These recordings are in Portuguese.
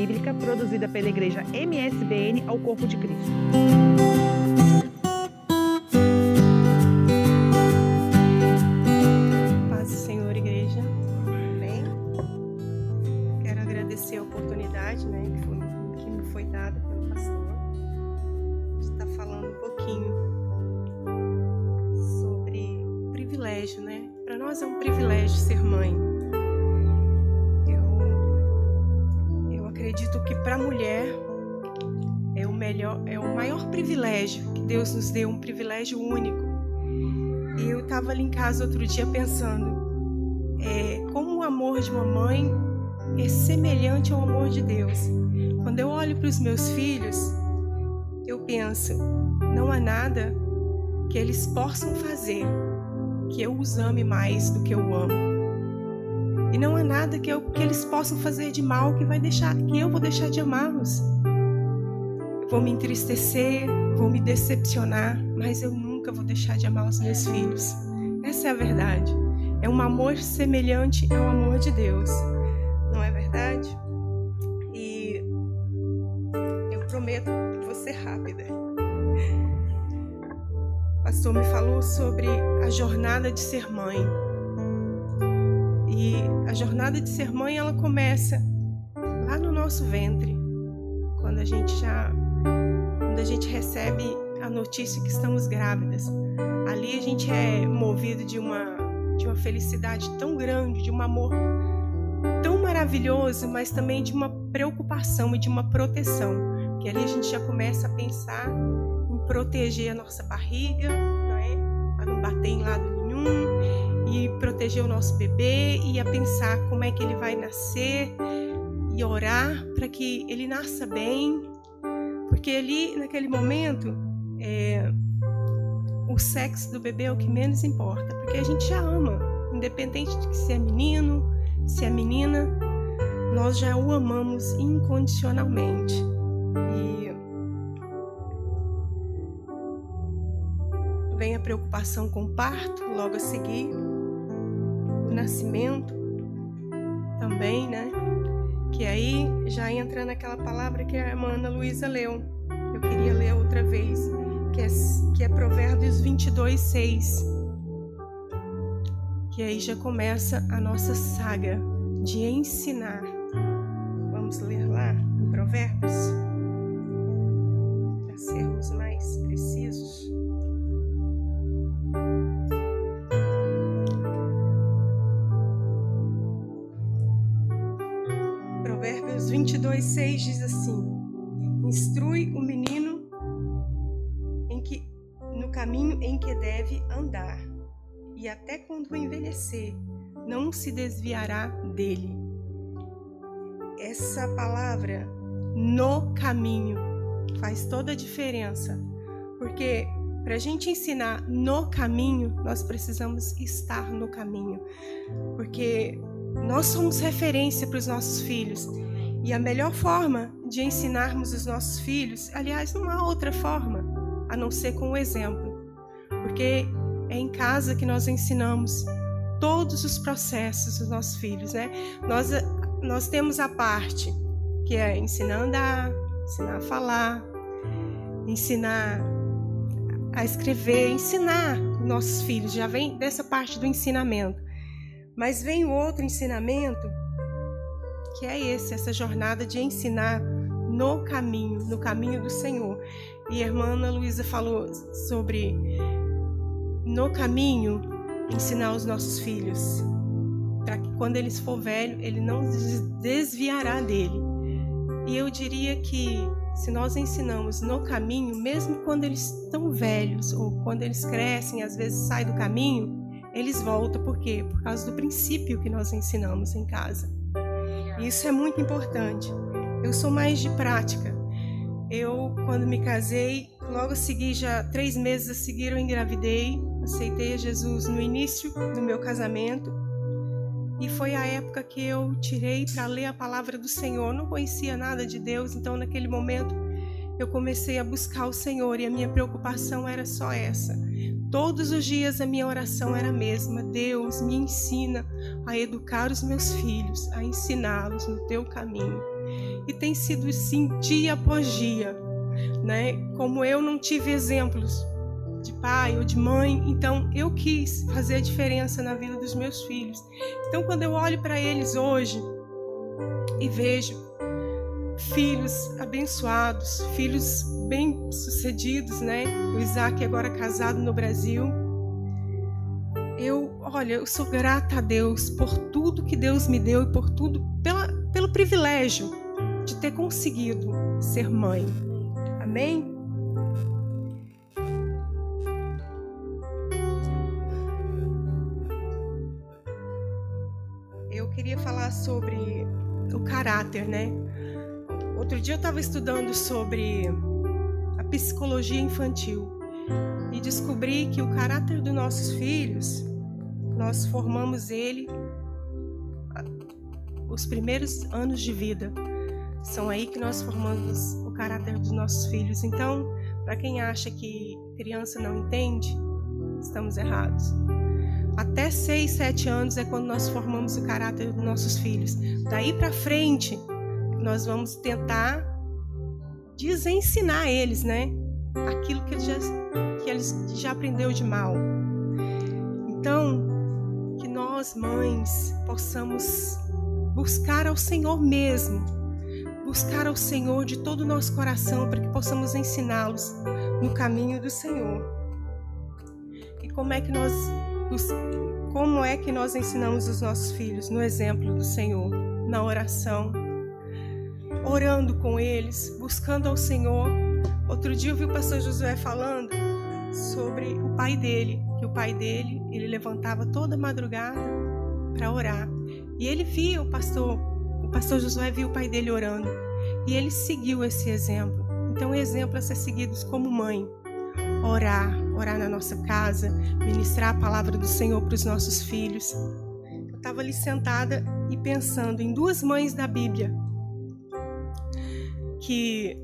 bíblica produzida pela Igreja MSBN ao Corpo de Cristo. Paz do Senhor, igreja. Amém. Quero agradecer a oportunidade né, que, foi, que me foi dada pelo pastor de estar falando um pouquinho sobre privilégio, né? Para nós é um privilégio ser mãe. Para a mulher é o melhor, é o maior privilégio que Deus nos deu, um privilégio único. E eu estava ali em casa outro dia pensando é, como o amor de uma mãe é semelhante ao amor de Deus. Quando eu olho para os meus filhos, eu penso, não há nada que eles possam fazer que eu os ame mais do que eu amo. E não há nada que, eu, que eles possam fazer de mal que vai deixar que eu vou deixar de amá-los. Vou me entristecer, vou me decepcionar, mas eu nunca vou deixar de amar os meus filhos. Essa é a verdade. É um amor semelhante ao amor de Deus. Não é verdade? E eu prometo que vou ser rápida. O pastor me falou sobre a jornada de ser mãe. A jornada de ser mãe, ela começa lá no nosso ventre, quando a gente já quando a gente recebe a notícia que estamos grávidas. Ali a gente é movido de uma de uma felicidade tão grande, de um amor tão maravilhoso, mas também de uma preocupação e de uma proteção. Que ali a gente já começa a pensar em proteger a nossa barriga, não é? Para não bater em lado nenhum, e proteger o nosso bebê, e a pensar como é que ele vai nascer, e orar para que ele nasça bem, porque ali, naquele momento, é, o sexo do bebê é o que menos importa, porque a gente já ama, independente de se é menino, se é menina, nós já o amamos incondicionalmente. E vem a preocupação com o parto, logo a seguir, o nascimento também, né? Que aí já entra naquela palavra que a Ana Luísa leu. Eu queria ler outra vez, que é, que é Provérbios 22, 6. Que aí já começa a nossa saga de ensinar. Vamos ler lá Provérbios? Para sermos caminho em que deve andar, e até quando envelhecer, não se desviará dele. Essa palavra, no caminho, faz toda a diferença, porque para a gente ensinar no caminho, nós precisamos estar no caminho, porque nós somos referência para os nossos filhos. E a melhor forma de ensinarmos os nossos filhos, aliás, não há outra forma a não ser com o exemplo, porque é em casa que nós ensinamos todos os processos dos nossos filhos, né? Nós, nós temos a parte que é ensinar a andar, ensinar a falar, ensinar a escrever, ensinar nossos filhos, já vem dessa parte do ensinamento. Mas vem o outro ensinamento, que é esse, essa jornada de ensinar no caminho, no caminho do Senhor. E a irmã Ana Luísa falou sobre no caminho ensinar os nossos filhos, para que quando eles for velho, ele não desviará dele. E eu diria que se nós ensinamos no caminho, mesmo quando eles estão velhos ou quando eles crescem, às vezes saem do caminho, eles voltam. Por quê? Por causa do princípio que nós ensinamos em casa. Isso é muito importante. Eu sou mais de prática. Eu, quando me casei, logo a seguir, já três meses a seguir, eu engravidei. Aceitei a Jesus no início do meu casamento. E foi a época que eu tirei para ler a palavra do Senhor. não conhecia nada de Deus, então naquele momento eu comecei a buscar o Senhor e a minha preocupação era só essa. Todos os dias a minha oração era a mesma: Deus, me ensina a educar os meus filhos, a ensiná-los no teu caminho. E tem sido assim dia após dia, né? Como eu não tive exemplos de pai ou de mãe, então eu quis fazer a diferença na vida dos meus filhos. Então quando eu olho para eles hoje e vejo filhos abençoados, filhos bem-sucedidos, né? O Isaac agora casado no Brasil. Eu, olha, eu sou grata a Deus por tudo que Deus me deu e por tudo, pela, pelo privilégio de ter conseguido ser mãe. Amém? Falar sobre o caráter, né? Outro dia eu estava estudando sobre a psicologia infantil e descobri que o caráter dos nossos filhos, nós formamos ele os primeiros anos de vida. São aí que nós formamos o caráter dos nossos filhos. Então, para quem acha que criança não entende, estamos errados. Até 6, 7 anos é quando nós formamos o caráter dos nossos filhos. Daí para frente, nós vamos tentar desensinar eles, né? Aquilo que eles já, que eles já aprendeu de mal. Então, que nós, mães, possamos buscar ao Senhor mesmo, buscar ao Senhor de todo o nosso coração, para que possamos ensiná-los no caminho do Senhor. E como é que nós como é que nós ensinamos os nossos filhos no exemplo do Senhor, na oração, orando com eles, buscando ao Senhor. Outro dia eu vi o pastor Josué falando sobre o pai dele, que o pai dele, ele levantava toda madrugada para orar. E ele via o pastor, o pastor Josué viu o pai dele orando. E ele seguiu esse exemplo. Então, o exemplo a ser seguido como mãe. Orar, orar na nossa casa, ministrar a palavra do Senhor para os nossos filhos. Eu estava ali sentada e pensando em duas mães da Bíblia que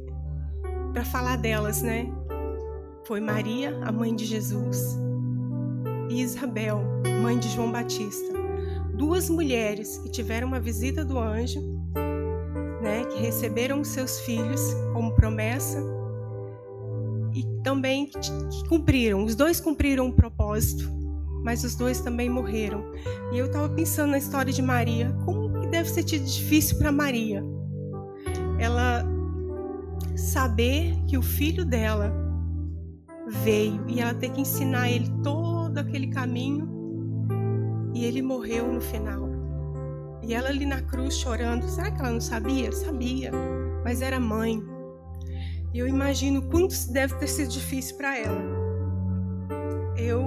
para falar delas, né? Foi Maria, a mãe de Jesus, e Isabel, mãe de João Batista. Duas mulheres que tiveram uma visita do anjo, né, que receberam seus filhos como promessa e também que, cumpriram. Os dois cumpriram o propósito, mas os dois também morreram. E eu estava pensando na história de Maria, como que deve ser difícil para Maria. Ela saber que o filho dela veio e ela ter que ensinar ele todo aquele caminho e ele morreu no final. E ela ali na cruz chorando, será que ela não sabia? Sabia, mas era mãe. E eu imagino quanto deve ter sido difícil para ela. Eu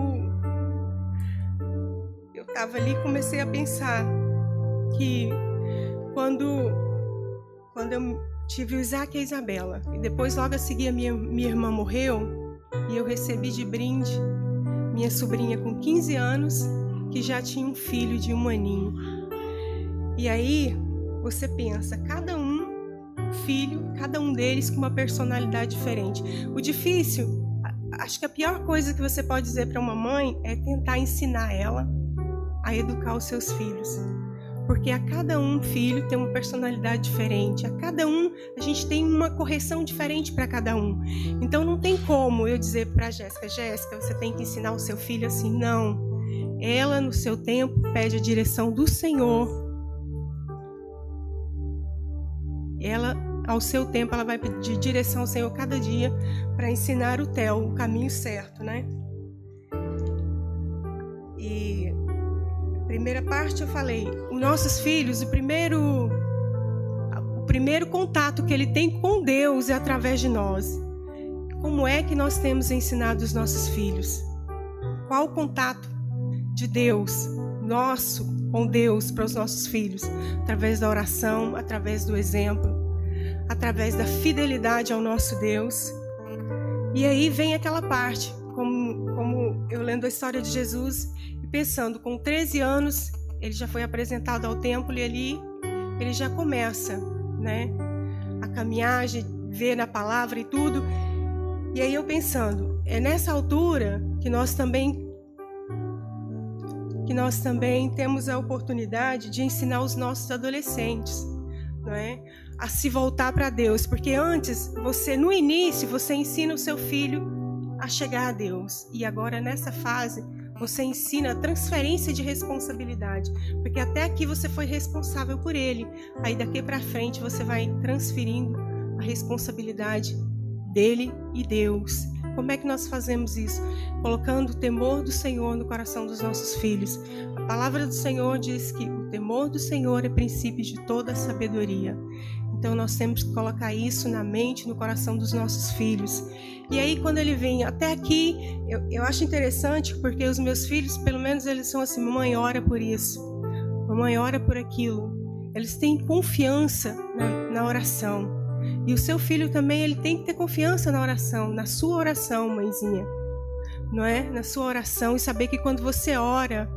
eu estava ali e comecei a pensar que quando quando eu tive o Isaac e a Isabela. E depois, logo a seguir, a minha, minha irmã morreu e eu recebi de brinde minha sobrinha com 15 anos, que já tinha um filho de um aninho. E aí, você pensa, cada filho, cada um deles com uma personalidade diferente. O difícil, acho que a pior coisa que você pode dizer para uma mãe é tentar ensinar ela a educar os seus filhos porque a cada um filho tem uma personalidade diferente, a cada um a gente tem uma correção diferente para cada um. Então não tem como eu dizer para Jéssica, Jéssica, você tem que ensinar o seu filho assim, não. Ela no seu tempo pede a direção do Senhor. Ela ao seu tempo ela vai pedir direção ao Senhor cada dia para ensinar o Theo o caminho certo, né? E primeira parte eu falei, os nossos filhos, o primeiro o primeiro contato que ele tem com Deus é através de nós. Como é que nós temos ensinado os nossos filhos? Qual o contato de Deus, nosso com Deus para os nossos filhos? Através da oração, através do exemplo, através da fidelidade ao nosso Deus. E aí vem aquela parte, como, como eu lendo a história de Jesus, pensando, com 13 anos, ele já foi apresentado ao templo e ali ele já começa, né, a caminhar, ver na palavra e tudo. E aí eu pensando, é nessa altura que nós também que nós também temos a oportunidade de ensinar os nossos adolescentes, não é? a se voltar para Deus, porque antes você no início você ensina o seu filho a chegar a Deus e agora nessa fase você ensina a transferência de responsabilidade, porque até aqui você foi responsável por ele, aí daqui para frente você vai transferindo a responsabilidade dele e Deus. Como é que nós fazemos isso? Colocando o temor do Senhor no coração dos nossos filhos. A palavra do Senhor diz que o temor do Senhor é princípio de toda sabedoria. Então nós temos que colocar isso na mente, no coração dos nossos filhos. E aí quando ele vem até aqui, eu, eu acho interessante porque os meus filhos, pelo menos eles são assim, mamãe ora por isso, mamãe ora por aquilo. Eles têm confiança na, na oração. E o seu filho também, ele tem que ter confiança na oração, na sua oração, mãezinha. Não é? Na sua oração e saber que quando você ora,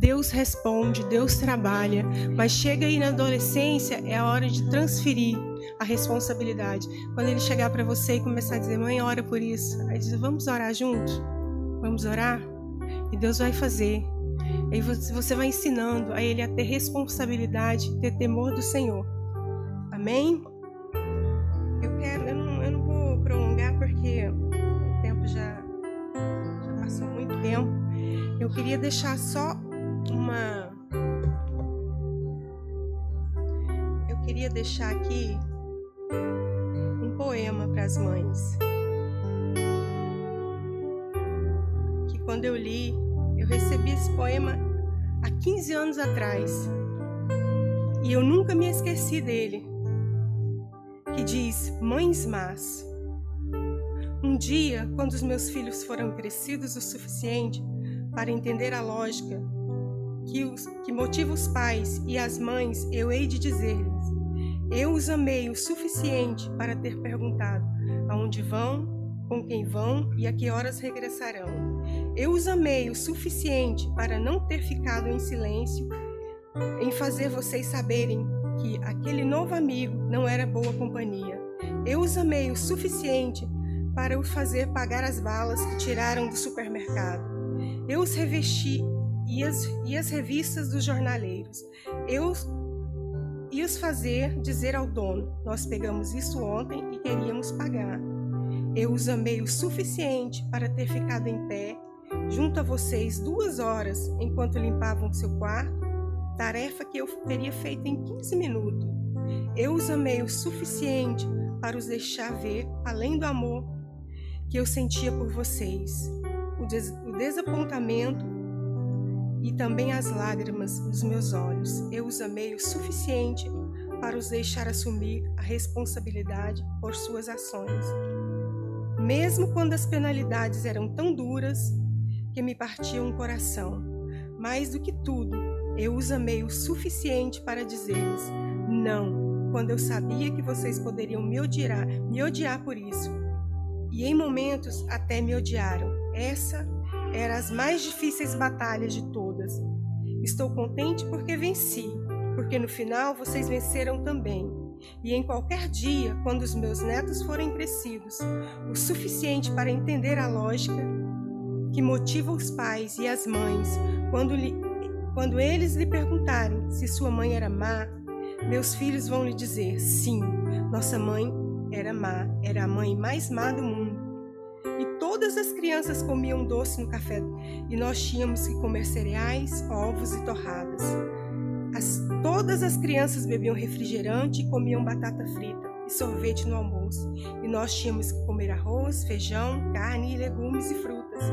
Deus responde, Deus trabalha, mas chega aí na adolescência é a hora de transferir a responsabilidade. Quando ele chegar para você e começar a dizer, mãe, ora por isso, aí diz, vamos orar juntos? Vamos orar? E Deus vai fazer. Aí você vai ensinando a ele a ter responsabilidade, ter temor do Senhor. Amém? Eu queria deixar só uma. Eu queria deixar aqui um poema para as mães. Que quando eu li, eu recebi esse poema há 15 anos atrás. E eu nunca me esqueci dele. Que diz: Mães más. Um dia, quando os meus filhos foram crescidos o suficiente para entender a lógica que, os, que motiva os pais e as mães, eu hei de dizer-lhes: Eu os amei o suficiente para ter perguntado aonde vão, com quem vão e a que horas regressarão. Eu os amei o suficiente para não ter ficado em silêncio, em fazer vocês saberem que aquele novo amigo não era boa companhia. Eu os amei o suficiente para os fazer pagar as balas que tiraram do supermercado. Eu os revesti e as, e as revistas dos jornaleiros. Eu ia os fazer dizer ao dono: Nós pegamos isso ontem e queríamos pagar. Eu os amei o suficiente para ter ficado em pé junto a vocês duas horas enquanto limpavam seu quarto, tarefa que eu teria feito em 15 minutos. Eu os amei o suficiente para os deixar ver, além do amor que eu sentia por vocês, desapontamento e também as lágrimas dos meus olhos. Eu os amei o suficiente para os deixar assumir a responsabilidade por suas ações. Mesmo quando as penalidades eram tão duras que me partiam o coração, mais do que tudo, eu os amei o suficiente para dizer-lhes não, quando eu sabia que vocês poderiam me odiar, me odiar por isso. E em momentos até me odiaram. Essa eram as mais difíceis batalhas de todas. Estou contente porque venci, porque no final vocês venceram também. E em qualquer dia, quando os meus netos forem crescidos, o suficiente para entender a lógica que motiva os pais e as mães quando, lhe, quando eles lhe perguntarem se sua mãe era má, meus filhos vão lhe dizer: sim, nossa mãe era má, era a mãe mais má do mundo. Todas as crianças comiam doce no café e nós tínhamos que comer cereais, ovos e torradas. As, todas as crianças bebiam refrigerante e comiam batata frita e sorvete no almoço. E nós tínhamos que comer arroz, feijão, carne, legumes e frutas.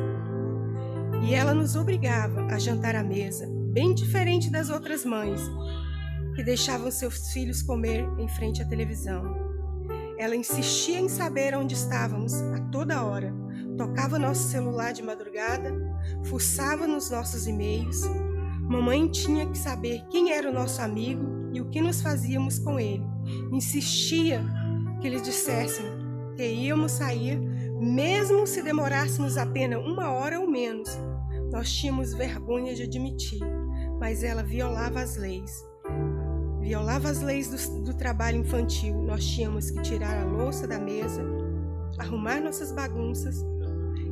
E ela nos obrigava a jantar à mesa, bem diferente das outras mães, que deixavam seus filhos comer em frente à televisão. Ela insistia em saber onde estávamos a toda hora tocava nosso celular de madrugada, fuçava nos nossos e-mails. Mamãe tinha que saber quem era o nosso amigo e o que nos fazíamos com ele. Insistia que lhe dissessem que íamos sair, mesmo se demorássemos apenas uma hora ou menos. Nós tínhamos vergonha de admitir, mas ela violava as leis. Violava as leis do, do trabalho infantil. Nós tínhamos que tirar a louça da mesa, arrumar nossas bagunças,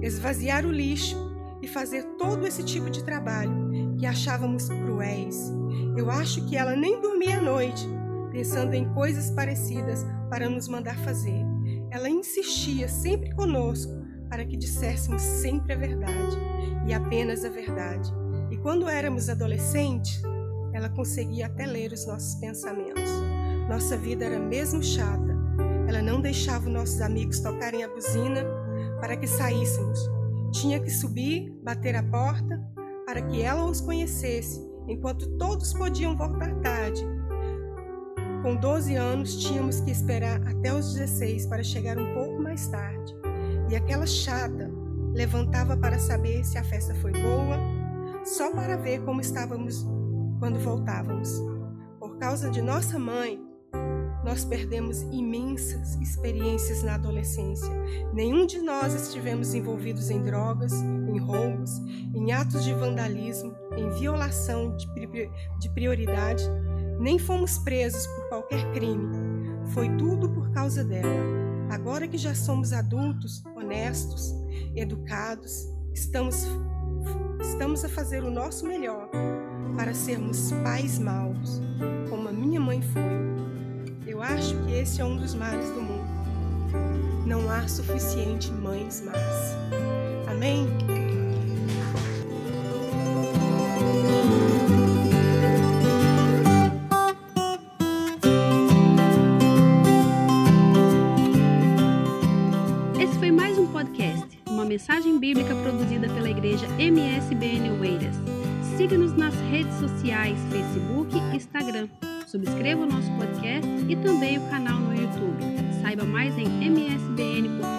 esvaziar o lixo e fazer todo esse tipo de trabalho que achávamos cruéis. Eu acho que ela nem dormia à noite, pensando em coisas parecidas para nos mandar fazer. Ela insistia sempre conosco para que disséssemos sempre a verdade e apenas a verdade. E quando éramos adolescentes, ela conseguia até ler os nossos pensamentos. Nossa vida era mesmo chata. Ela não deixava nossos amigos tocarem a buzina para que saíssemos. Tinha que subir, bater a porta para que ela os conhecesse, enquanto todos podiam voltar tarde. Com 12 anos, tínhamos que esperar até os 16 para chegar um pouco mais tarde. E aquela chata levantava para saber se a festa foi boa, só para ver como estávamos quando voltávamos. Por causa de nossa mãe, nós perdemos imensas experiências na adolescência. Nenhum de nós estivemos envolvidos em drogas, em roubos, em atos de vandalismo, em violação de prioridade, nem fomos presos por qualquer crime. Foi tudo por causa dela. Agora que já somos adultos, honestos, educados, estamos, estamos a fazer o nosso melhor para sermos pais maus, como a minha mãe foi. Eu acho que esse é um dos males do mundo. Não há suficiente mães más. Amém? Esse foi mais um podcast, uma mensagem bíblica produzida pela igreja MSBN Oeiras. Siga-nos nas redes sociais, Facebook e Instagram. Subscreva o nosso podcast e também o canal no YouTube. Saiba mais em msbnportugal.com.